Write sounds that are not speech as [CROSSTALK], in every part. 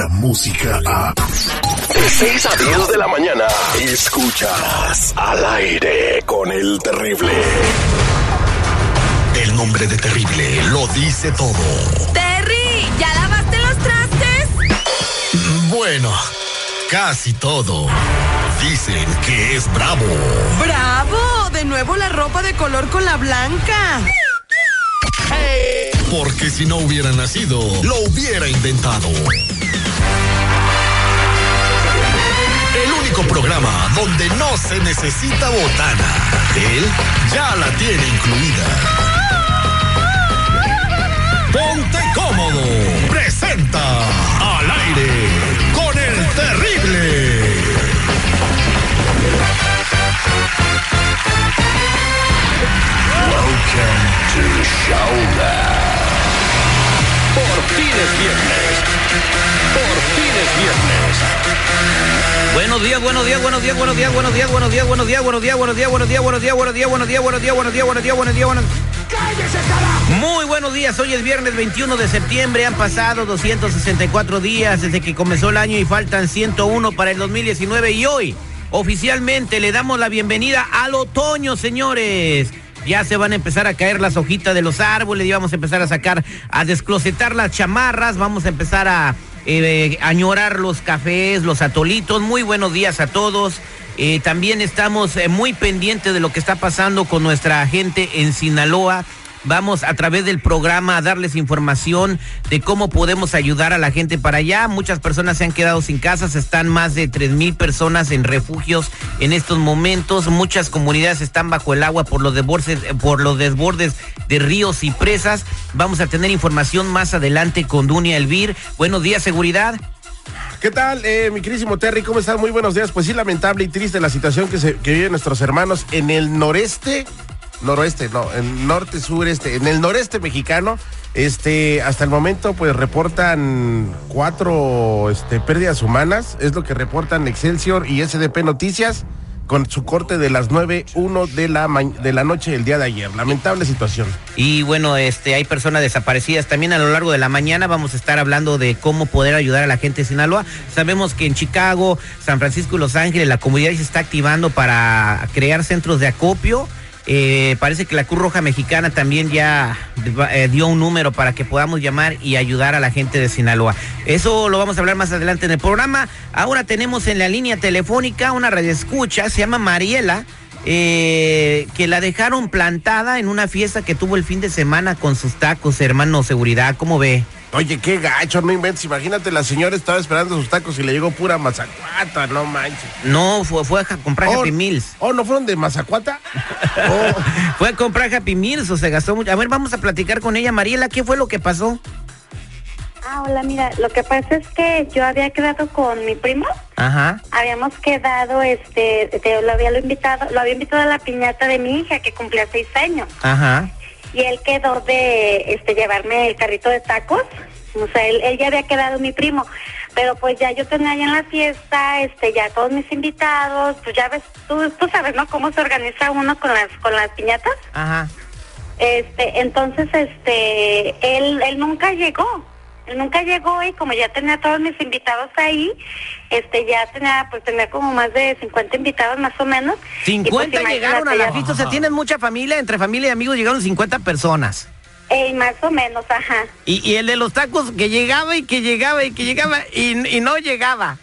la música a... De 6 a 10 de la mañana, escuchas al aire con el terrible. El nombre de terrible lo dice todo. ¡Terry! ¿Ya lavaste los trastes? Bueno, casi todo. Dicen que es bravo. ¡Bravo! De nuevo la ropa de color con la blanca. Porque si no hubiera nacido, lo hubiera inventado. Programa donde no se necesita botana. Él ya la tiene incluida. Ponte cómodo. Presenta al aire con el terrible. Welcome to. Por fin es viernes. Por fin es viernes. Buenos días, buenos días, buenos días, buenos días, buenos días, buenos días, buenos días, buenos días, buenos días, buenos días, buenos días, buenos días, buenos días, buenos días, buenos días, buenos días, buenos días, buenos Muy buenos días, hoy es viernes 21 de septiembre, han pasado 264 días desde que comenzó el año y faltan 101 para el 2019 y hoy oficialmente le damos la bienvenida al otoño, señores. Ya se van a empezar a caer las hojitas de los árboles y vamos a empezar a sacar, a desclosetar las chamarras, vamos a empezar a eh, añorar los cafés, los atolitos. Muy buenos días a todos. Eh, también estamos eh, muy pendientes de lo que está pasando con nuestra gente en Sinaloa. Vamos a través del programa a darles información de cómo podemos ayudar a la gente para allá. Muchas personas se han quedado sin casas, están más de tres mil personas en refugios en estos momentos. Muchas comunidades están bajo el agua por los desbordes, por los desbordes de ríos y presas. Vamos a tener información más adelante con Dunia Elvir. Buenos días, seguridad. ¿Qué tal, eh, mi querísimo Terry? ¿Cómo están? Muy buenos días. Pues sí, lamentable y triste la situación que, se, que viven nuestros hermanos en el noreste, noroeste, no, en norte, sureste, en el noreste mexicano. Este, hasta el momento, pues reportan cuatro este, pérdidas humanas, es lo que reportan Excelsior y SDP Noticias con su corte de las 9.1 de la, de la noche del día de ayer. Lamentable situación. Y bueno, este, hay personas desaparecidas. También a lo largo de la mañana vamos a estar hablando de cómo poder ayudar a la gente de Sinaloa. Sabemos que en Chicago, San Francisco y Los Ángeles la comunidad se está activando para crear centros de acopio. Eh, parece que la Cruz Roja Mexicana también ya eh, dio un número para que podamos llamar y ayudar a la gente de Sinaloa. Eso lo vamos a hablar más adelante en el programa. Ahora tenemos en la línea telefónica una radioescucha, se llama Mariela eh, que la dejaron plantada en una fiesta que tuvo el fin de semana con sus tacos, hermano, seguridad, ¿cómo ve? Oye, qué gacho, no inventes. Imagínate, la señora estaba esperando sus tacos y le llegó pura mazacuata, no manches. No, fue, fue a comprar Oh, Happy Meals. Oh, ¿no fueron de mazacuata? [LAUGHS] Oh, Fue a comprar Happy Meals o se gastó mucho. A ver, vamos a platicar con ella. Mariela, ¿qué fue lo que pasó? Ah, hola, mira, lo que pasa es que yo había quedado con mi primo, Ajá. habíamos quedado, este, te- lo había lo invitado, lo había invitado a la piñata de mi hija que cumplía seis años Ajá. Y él quedó de, este, llevarme el carrito de tacos, o sea, él, él ya había quedado mi primo, pero pues ya yo tenía ya en la fiesta, este, ya todos mis invitados, pues ya ves, tú, tú sabes, ¿no? Cómo se organiza uno con las, con las piñatas. Ajá. Este, entonces, este, él, él nunca llegó. Nunca llegó y como ya tenía todos mis invitados ahí, este, ya tenía, pues tenía como más de 50 invitados más o menos. Y, pues, 50 llegaron a la fiesta, o sea, tienes mucha familia, entre familia y amigos llegaron 50 personas. Eh, más o menos, ajá. Y, y el de los tacos que llegaba y que llegaba y que llegaba y, y no llegaba.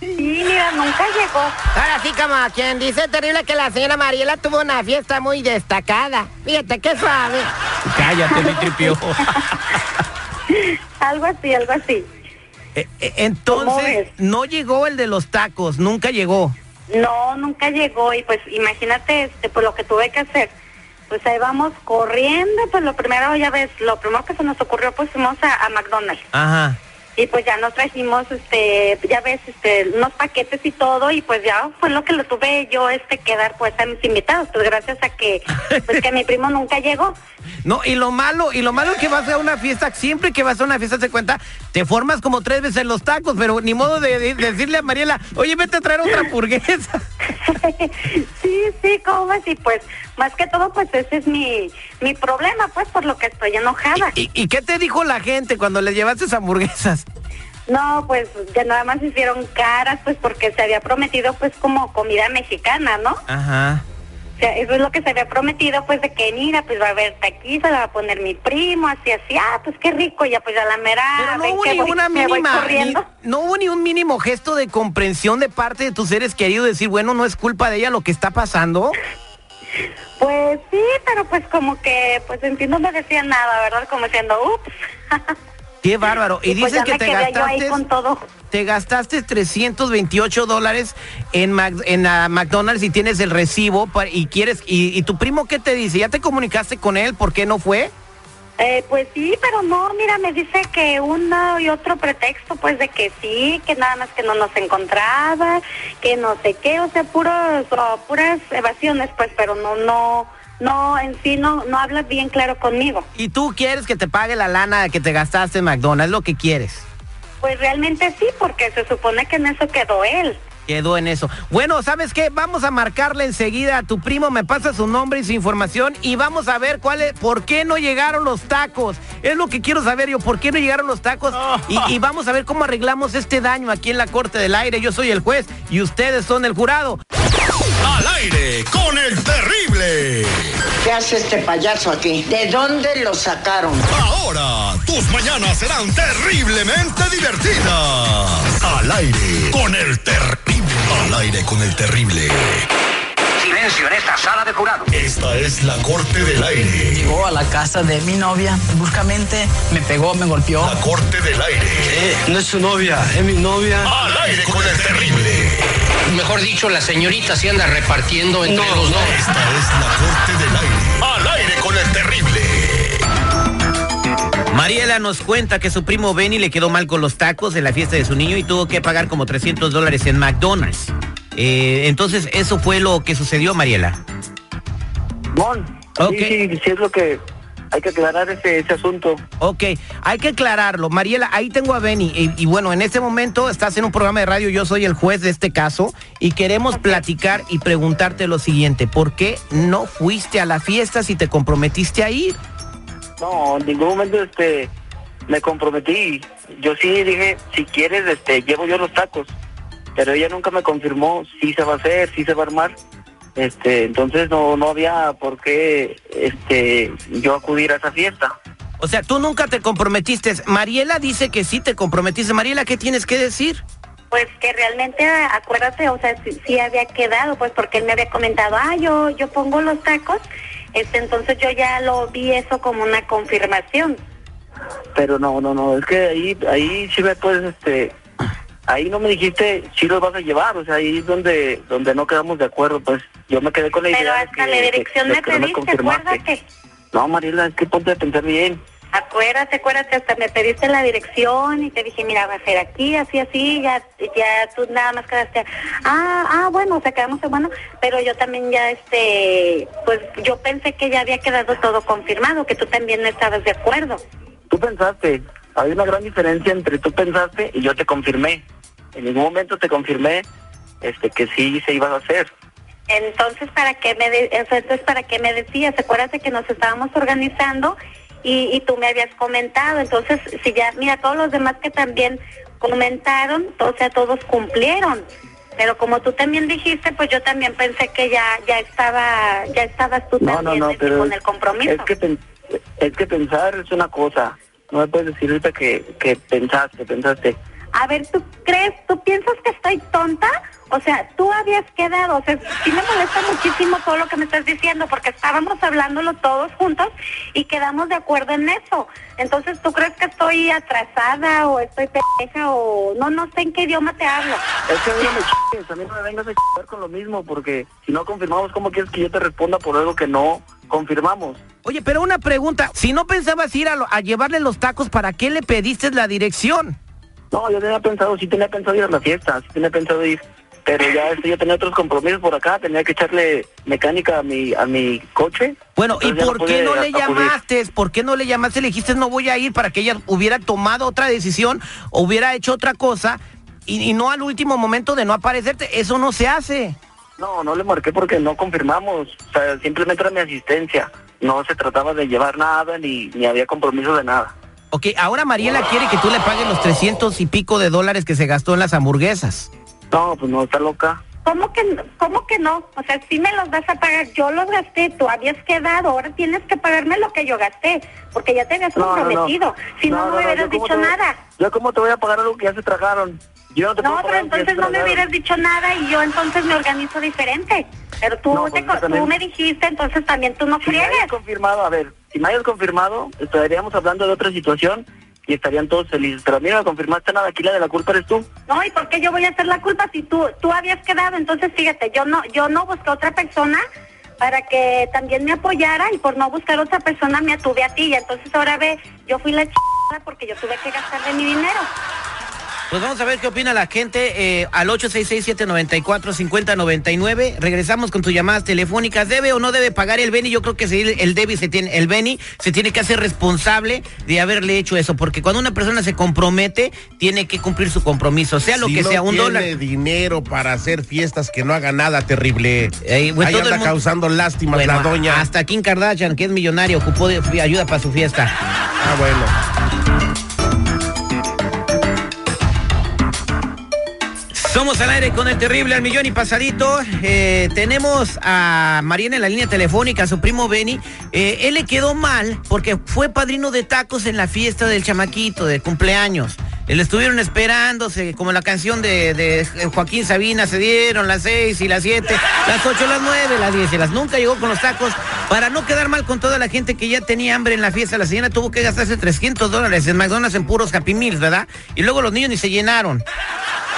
Sí, mira, nunca llegó. Ahora sí, como quien dice, terrible que la señora Mariela tuvo una fiesta muy destacada. Fíjate qué suave. Cállate, mi tripio. [LAUGHS] Algo así, algo así. Eh, eh, ¿Cómo Entonces, no llegó el de los tacos, nunca llegó. No, nunca llegó y pues imagínate, este, pues lo que tuve que hacer. Pues ahí vamos corriendo, pues lo primero, ya ves, lo primero que se nos ocurrió, pues fuimos a, a McDonald's. Ajá. Y pues ya nos trajimos este ya ves este unos paquetes y todo y pues ya fue lo que lo tuve yo este que dar pues a mis invitados pues gracias a que pues que mi primo nunca llegó No, y lo malo, y lo malo es que vas a una fiesta, siempre que vas a una fiesta se cuenta, te formas como tres veces los tacos, pero ni modo de, de decirle a Mariela, oye, vete a traer otra hamburguesa. [LAUGHS] sí y pues más que todo pues ese es mi mi problema pues por lo que estoy enojada ¿Y, y qué te dijo la gente cuando les llevaste hamburguesas? No, pues ya nada más hicieron caras, pues porque se había prometido pues como comida mexicana, ¿no? Ajá. O sea, eso es lo que se había prometido, pues de que mira, pues va a haber taquiza, la va a poner mi primo, así, así, ah, pues qué rico, ya pues ya la mera. Pero no hubo ni voy- una me voy mínima, ni- no hubo ni un mínimo gesto de comprensión de parte de tus seres queridos, decir, bueno, no es culpa de ella lo que está pasando. Pues sí, pero pues como que, pues en fin no me decían nada, ¿verdad? Como diciendo, ups. [LAUGHS] Qué bárbaro. Y, pues dices que te gastaste, con todo. te gastaste 328 dólares en, Mac- en ah, McDonald's y tienes el recibo y quieres, y, y tu primo qué te dice, ¿ya te comunicaste con él? ¿Por qué no fue? Eh, pues sí, pero no, mira, me dice que uno y otro pretexto, pues de que sí, que nada más que no nos encontraba, que no sé qué, o sea, puros, o puras evasiones, pues, pero no, no, no, en sí no, no hablas bien claro conmigo. Y tú quieres que te pague la lana que te gastaste en McDonald's, lo que quieres. Pues realmente sí, porque se supone que en eso quedó él. Quedó en eso. Bueno, ¿sabes qué? Vamos a marcarle enseguida a tu primo, me pasa su nombre y su información y vamos a ver cuál es, por qué no llegaron los tacos. Es lo que quiero saber yo, por qué no llegaron los tacos y, y vamos a ver cómo arreglamos este daño aquí en la Corte del Aire. Yo soy el juez y ustedes son el jurado. Al aire con el terrible. ¿Qué hace este payaso aquí? ¿De dónde lo sacaron? Ahora tus mañanas serán terriblemente divertidas. Al aire con el terrible. Al aire con el terrible. Silencio en esta sala de jurado. Esta es la Corte del Aire. Llegó a la casa de mi novia bruscamente, me pegó, me golpeó. La Corte del Aire. no es su novia, es mi novia. Al aire con el terrible. Mejor dicho, la señorita se anda repartiendo entre No, los dos. Esta es la Corte del Aire. Mariela nos cuenta que su primo Benny le quedó mal con los tacos en la fiesta de su niño y tuvo que pagar como 300 dólares en McDonald's. Eh, entonces, eso fue lo que sucedió, Mariela. Bon, Ok. sí, sí, sí es lo que hay que aclarar ese, ese asunto. Ok, hay que aclararlo. Mariela, ahí tengo a Benny. Y, y bueno, en este momento estás en un programa de radio, yo soy el juez de este caso y queremos platicar y preguntarte lo siguiente. ¿Por qué no fuiste a la fiesta si te comprometiste a ir? No, en ningún momento este me comprometí. Yo sí dije, si quieres, este, llevo yo los tacos. Pero ella nunca me confirmó si se va a hacer, si se va a armar. Este, entonces no, no había por qué este, yo acudir a esa fiesta. O sea, tú nunca te comprometiste. Mariela dice que sí te comprometiste. Mariela, ¿qué tienes que decir? Pues que realmente, acuérdate, o sea, sí, sí había quedado, pues porque él me había comentado, ah, yo, yo pongo los tacos, este, entonces yo ya lo vi eso como una confirmación. Pero no, no, no, es que ahí, ahí sí me puedes, este, ahí no me dijiste si los vas a llevar, o sea, ahí es donde, donde no quedamos de acuerdo, pues yo me quedé con la idea Pero de hasta que- la dirección de me no pediste, confirmaste. acuérdate. No, Mariela, es que ponte a pensar bien. Acuérdate, acuérdate, hasta me pediste la dirección y te dije, mira, va a ser aquí, así, así, ya, ya tú nada más quedaste, ah, ah, bueno, o sea, quedamos en bueno, pero yo también ya, este, pues yo pensé que ya había quedado todo confirmado, que tú también no estabas de acuerdo. Tú pensaste, hay una gran diferencia entre tú pensaste y yo te confirmé. En ningún momento te confirmé este que sí se iba a hacer. Entonces, ¿para qué me, de- entonces, ¿para qué me decías? Acuérdate que nos estábamos organizando y, y tú me habías comentado. Entonces, si ya, mira, todos los demás que también comentaron, o sea, todos cumplieron. Pero como tú también dijiste, pues yo también pensé que ya ya estaba ya estabas tú No, no, también no, este, pero con el compromiso. es que es que pensar es una cosa. No me puedes decir ahorita que, que pensaste, pensaste. A ver, ¿tú crees, tú piensas que estoy tonta? O sea, tú habías quedado, o sea, sí me molesta muchísimo todo lo que me estás diciendo, porque estábamos hablándolo todos juntos y quedamos de acuerdo en eso. Entonces, ¿tú crees que estoy atrasada o estoy pendeja o no, no sé en qué idioma te hablo? Es que a mí no me chingues, a mí no me vengas a chingar con lo mismo, porque si no confirmamos, ¿cómo quieres que yo te responda por algo que no confirmamos? Oye, pero una pregunta. Si no pensabas ir a, lo- a llevarle los tacos, ¿para qué le pediste la dirección? No, yo tenía pensado, sí tenía pensado ir a la fiesta, sí tenía pensado ir, pero ya este, yo tenía otros compromisos por acá, tenía que echarle mecánica a mi a mi coche. Bueno, ¿y por qué no le acudir. llamaste? ¿Por qué no le llamaste? Le dijiste no voy a ir para que ella hubiera tomado otra decisión o hubiera hecho otra cosa y, y no al último momento de no aparecerte. Eso no se hace. No, no le marqué porque no confirmamos, o sea, simplemente era mi asistencia, no se trataba de llevar nada ni, ni había compromiso de nada. Ok, ahora Mariela quiere que tú le pagues los 300 y pico de dólares que se gastó en las hamburguesas. No, pues no, está loca. ¿Cómo que, no- ¿Cómo que no? O sea, si me los vas a pagar, yo los gasté, tú habías quedado, ahora tienes que pagarme lo que yo gasté, porque ya te habías No, no, no. comprometido. Si no, no, me hubieras dicho te nada. ¿Yo cómo te voy a pagar algo que ya se tragaron? Yo no te No, pero entonces no me hubieras dicho nada y yo entonces me organizo diferente. Pero tú, No, te pues tú me dijiste, entonces también tú no Si me hayas friegues. confirmado, a ver, si me hayas confirmado, estaríamos hablando de otra situación y estarían todos felices. Pero a mí no me confirmaste nada, aquí la de la culpa eres tú. No, ¿y por qué yo voy a hacer la culpa si tú tú habías quedado? Entonces, fíjate, yo no yo no busqué otra persona para que también me apoyara y por no buscar otra persona me atuve a ti. Y entonces ahora ve, yo fui la ch porque yo tuve que gastar de mi dinero. Pues vamos a ver qué opina la gente eh, al 866-794-5099. Regresamos con tus llamadas telefónicas. ¿Debe o no debe pagar el Beni? Yo creo que el Debi se tiene, el Beni se tiene que hacer responsable de haberle hecho eso, porque cuando una persona se compromete, tiene que cumplir su compromiso, sea lo que no sea, un tiene dólar. dinero para hacer fiestas que no haga nada terrible. Ey, pues Ahí todo el anda mundo- causando lástimas Bueno, la doña. Hasta Kim Kardashian, que es millonario, ocupó de ayuda para su fiesta. Ah, bueno. Somos al aire con el terrible al millón y pasadito. Eh, tenemos a Mariana en la línea telefónica, a su primo Benny. Eh, él le quedó mal porque fue padrino de tacos en la fiesta del chamaquito de cumpleaños. Le estuvieron esperándose, como la canción de, de Joaquín Sabina, se dieron las seis y las siete, las ocho, las nueve, las diez y las nunca llegó con los tacos. Para no quedar mal con toda la gente que ya tenía hambre en la fiesta, la señora tuvo que gastarse 300 dólares en McDonald's en puros Happy Meals, ¿verdad? Y luego los niños ni se llenaron.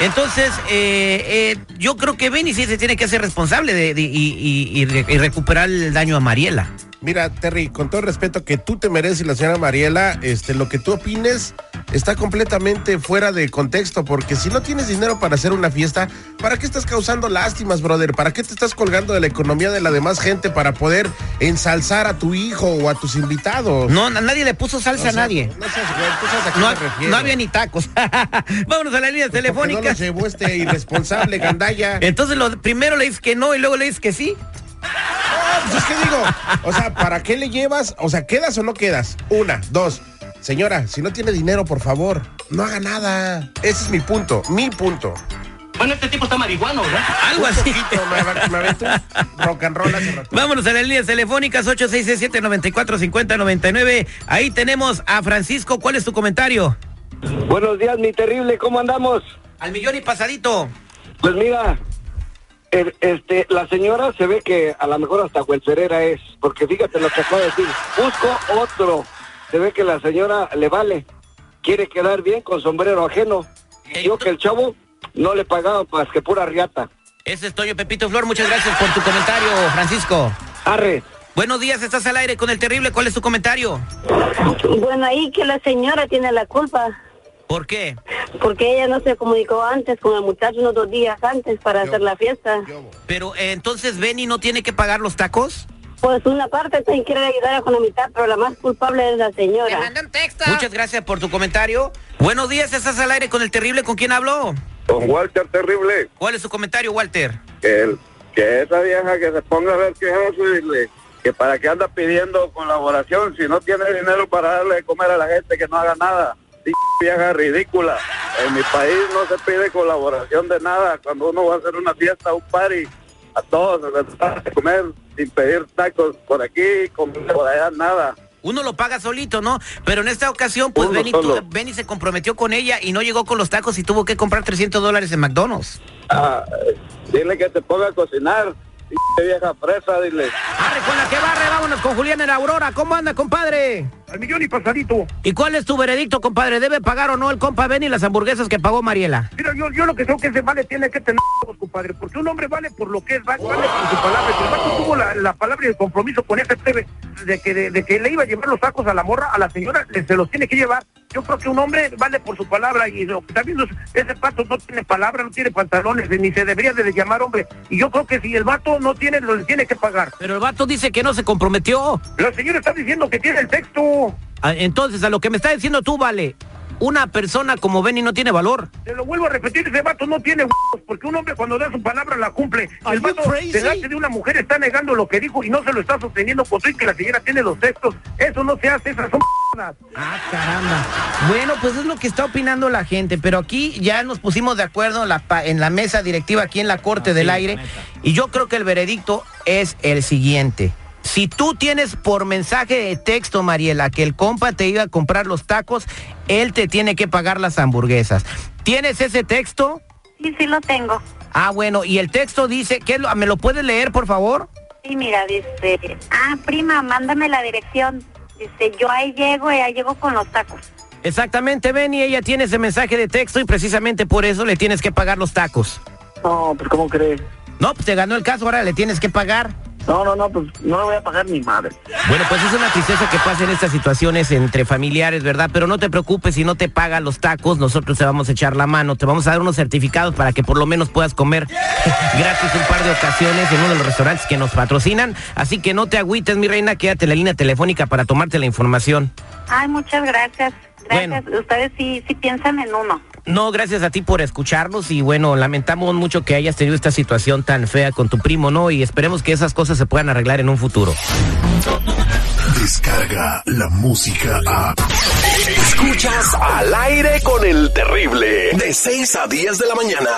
Entonces, eh, eh, yo creo que Benny sí se tiene que hacer responsable y, y recuperar el daño a Mariela. Mira, Terry, con todo el respeto que tú te mereces, la señora Mariela, este, lo que tú opines está completamente fuera de contexto, porque si no tienes dinero para hacer una fiesta, ¿para qué estás causando lástimas, brother? ¿Para qué te estás colgando de la economía de la demás gente para poder ensalzar a tu hijo o a tus invitados? No, nadie le puso salsa O a nadie. No seas güey, tú sabes a qué No, me refiero. no había ni tacos. [LAUGHS] Vámonos a la línea Pues, ¿por qué No telefónica. lo llevó este irresponsable gandalla. [LAUGHS] Entonces, lo, primero le dices que no y luego le dices que sí. Pues es que digo, o sea, ¿para qué le llevas? O sea, ¿quedas o no quedas? Una, dos. Señora, si no tiene dinero, por favor, no haga nada. Ese es mi punto, mi punto. Bueno, este tipo está marihuano, ¿verdad? Algo Un así. poquito, me, me un rock and roll hace rato. Vámonos a las líneas telefónicas 866-794-5099. Ahí tenemos a Francisco. ¿Cuál es tu comentario? Buenos días, mi terrible, ¿cómo andamos? Al millón y pasadito. Pues mira, este, la señora se ve que a lo mejor hasta huelcerera es, porque fíjate lo que acaba de decir, busco otro, se ve que la señora le vale, quiere quedar bien con sombrero ajeno, yo que el chavo no le pagaba más que pura riata. Ese es Toño Pepito Flor. Muchas gracias por tu comentario, Francisco. Arre. Buenos días, estás al aire con el terrible. ¿Cuál es tu comentario? Bueno, ahí que la señora tiene la culpa, ¿Por qué? porque ella no se comunicó antes con el muchacho unos dos días antes para hacer la fiesta. Pero eh, entonces Benny no tiene que pagar los tacos. Pues una parte te quiere ayudar con la mitad, pero la más culpable es la señora. Muchas gracias por tu comentario. Buenos días, estás al aire con el terrible. ¿Con quién habló? Con Walter Terrible, ¿Cuál es su comentario, Walter? que, el- que esa vieja que se ponga a ver qué es eso y le- que para qué anda pidiendo colaboración si no tiene dinero para darle de comer a la gente que no haga nada. Vieja ridícula. En mi país no se pide colaboración de nada. Cuando uno va a hacer una fiesta, un party, a todos se les de comer sin pedir tacos por aquí, comer por allá, nada. Uno lo paga solito, ¿no? Pero en esta ocasión, pues Benny, Benny se comprometió con ella y no llegó con los tacos y tuvo que comprar 300 dólares en McDonald's. Ah, dile que te ponga a cocinar. Vieja fresa, dile. Arre con la que barre, vámonos con Julián en la Aurora. ¿Cómo anda, compadre? Al millón y pasadito. ¿Y cuál es tu veredicto, compadre? ¿Debe pagar o no el compa Benny las hamburguesas que pagó Mariela? Mira, yo, yo lo que creo que ese vale tiene que tener, compadre, porque un hombre vale por lo que es, vale, vale por su palabra. El vato tuvo la, la palabra y el compromiso con ese plebe de que, de, de que le iba a llevar los tacos a la morra, a la señora, le- se los tiene que llevar. Yo creo que un hombre vale por su palabra y lo que está viendo es, ese pato no tiene palabra, no tiene pantalones, ni se debería de llamar hombre. Y yo creo que si el vato no tiene, lo le tiene que pagar. Pero el vato dice que no se comprometió. La señora está diciendo que tiene el texto. Ah, Entonces, a lo que me está diciendo tú, vale. Una persona como Benny no tiene valor. Te lo vuelvo a repetir, ese vato no tiene huevos, porque un hombre cuando da su palabra la cumple. El vato delante de una mujer está negando lo que dijo y no se lo está sosteniendo con su que la señora tiene los textos. Eso no se hace, esas son Ah, caramba. Bueno, pues es lo que está opinando la gente, pero aquí ya nos pusimos de acuerdo en la, en la mesa directiva, aquí en la Corte del Aire, y yo creo que el veredicto es el siguiente. Si tú tienes por mensaje de texto, Mariela, que el compa te iba a comprar los tacos, él te tiene que pagar las hamburguesas. ¿Tienes ese texto? Sí, sí lo tengo. Ah, bueno, y el texto dice, ¿qué es lo, ¿me lo puedes leer, por favor? Sí, mira, dice, ah, prima, mándame la dirección. Dice, yo ahí llego y ahí llego con los tacos. Exactamente, Benny, ella tiene ese mensaje de texto y precisamente por eso le tienes que pagar los tacos. No, pues ¿cómo crees? No, pues te ganó el caso, ahora le tienes que pagar. No, no, no, pues no le voy a pagar ni madre. Bueno, pues es una tristeza que pasen estas situaciones entre familiares, ¿verdad? Pero no te preocupes, si no te pagan los tacos, nosotros te vamos a echar la mano, te vamos a dar unos certificados para que por lo menos puedas comer [LAUGHS] gratis un par de ocasiones en uno de los restaurantes que nos patrocinan. Así que no te agüites, mi reina, quédate en la línea telefónica para tomarte la información. Ay, muchas gracias. Gracias. Ustedes sí, sí piensan en uno. No, gracias a ti por escucharnos y bueno, lamentamos mucho que hayas tenido esta situación tan fea con tu primo, ¿no? Y esperemos que esas cosas se puedan arreglar en un futuro. Descarga la música a... Escuchas al aire con el terrible de 6 a 10 de la mañana.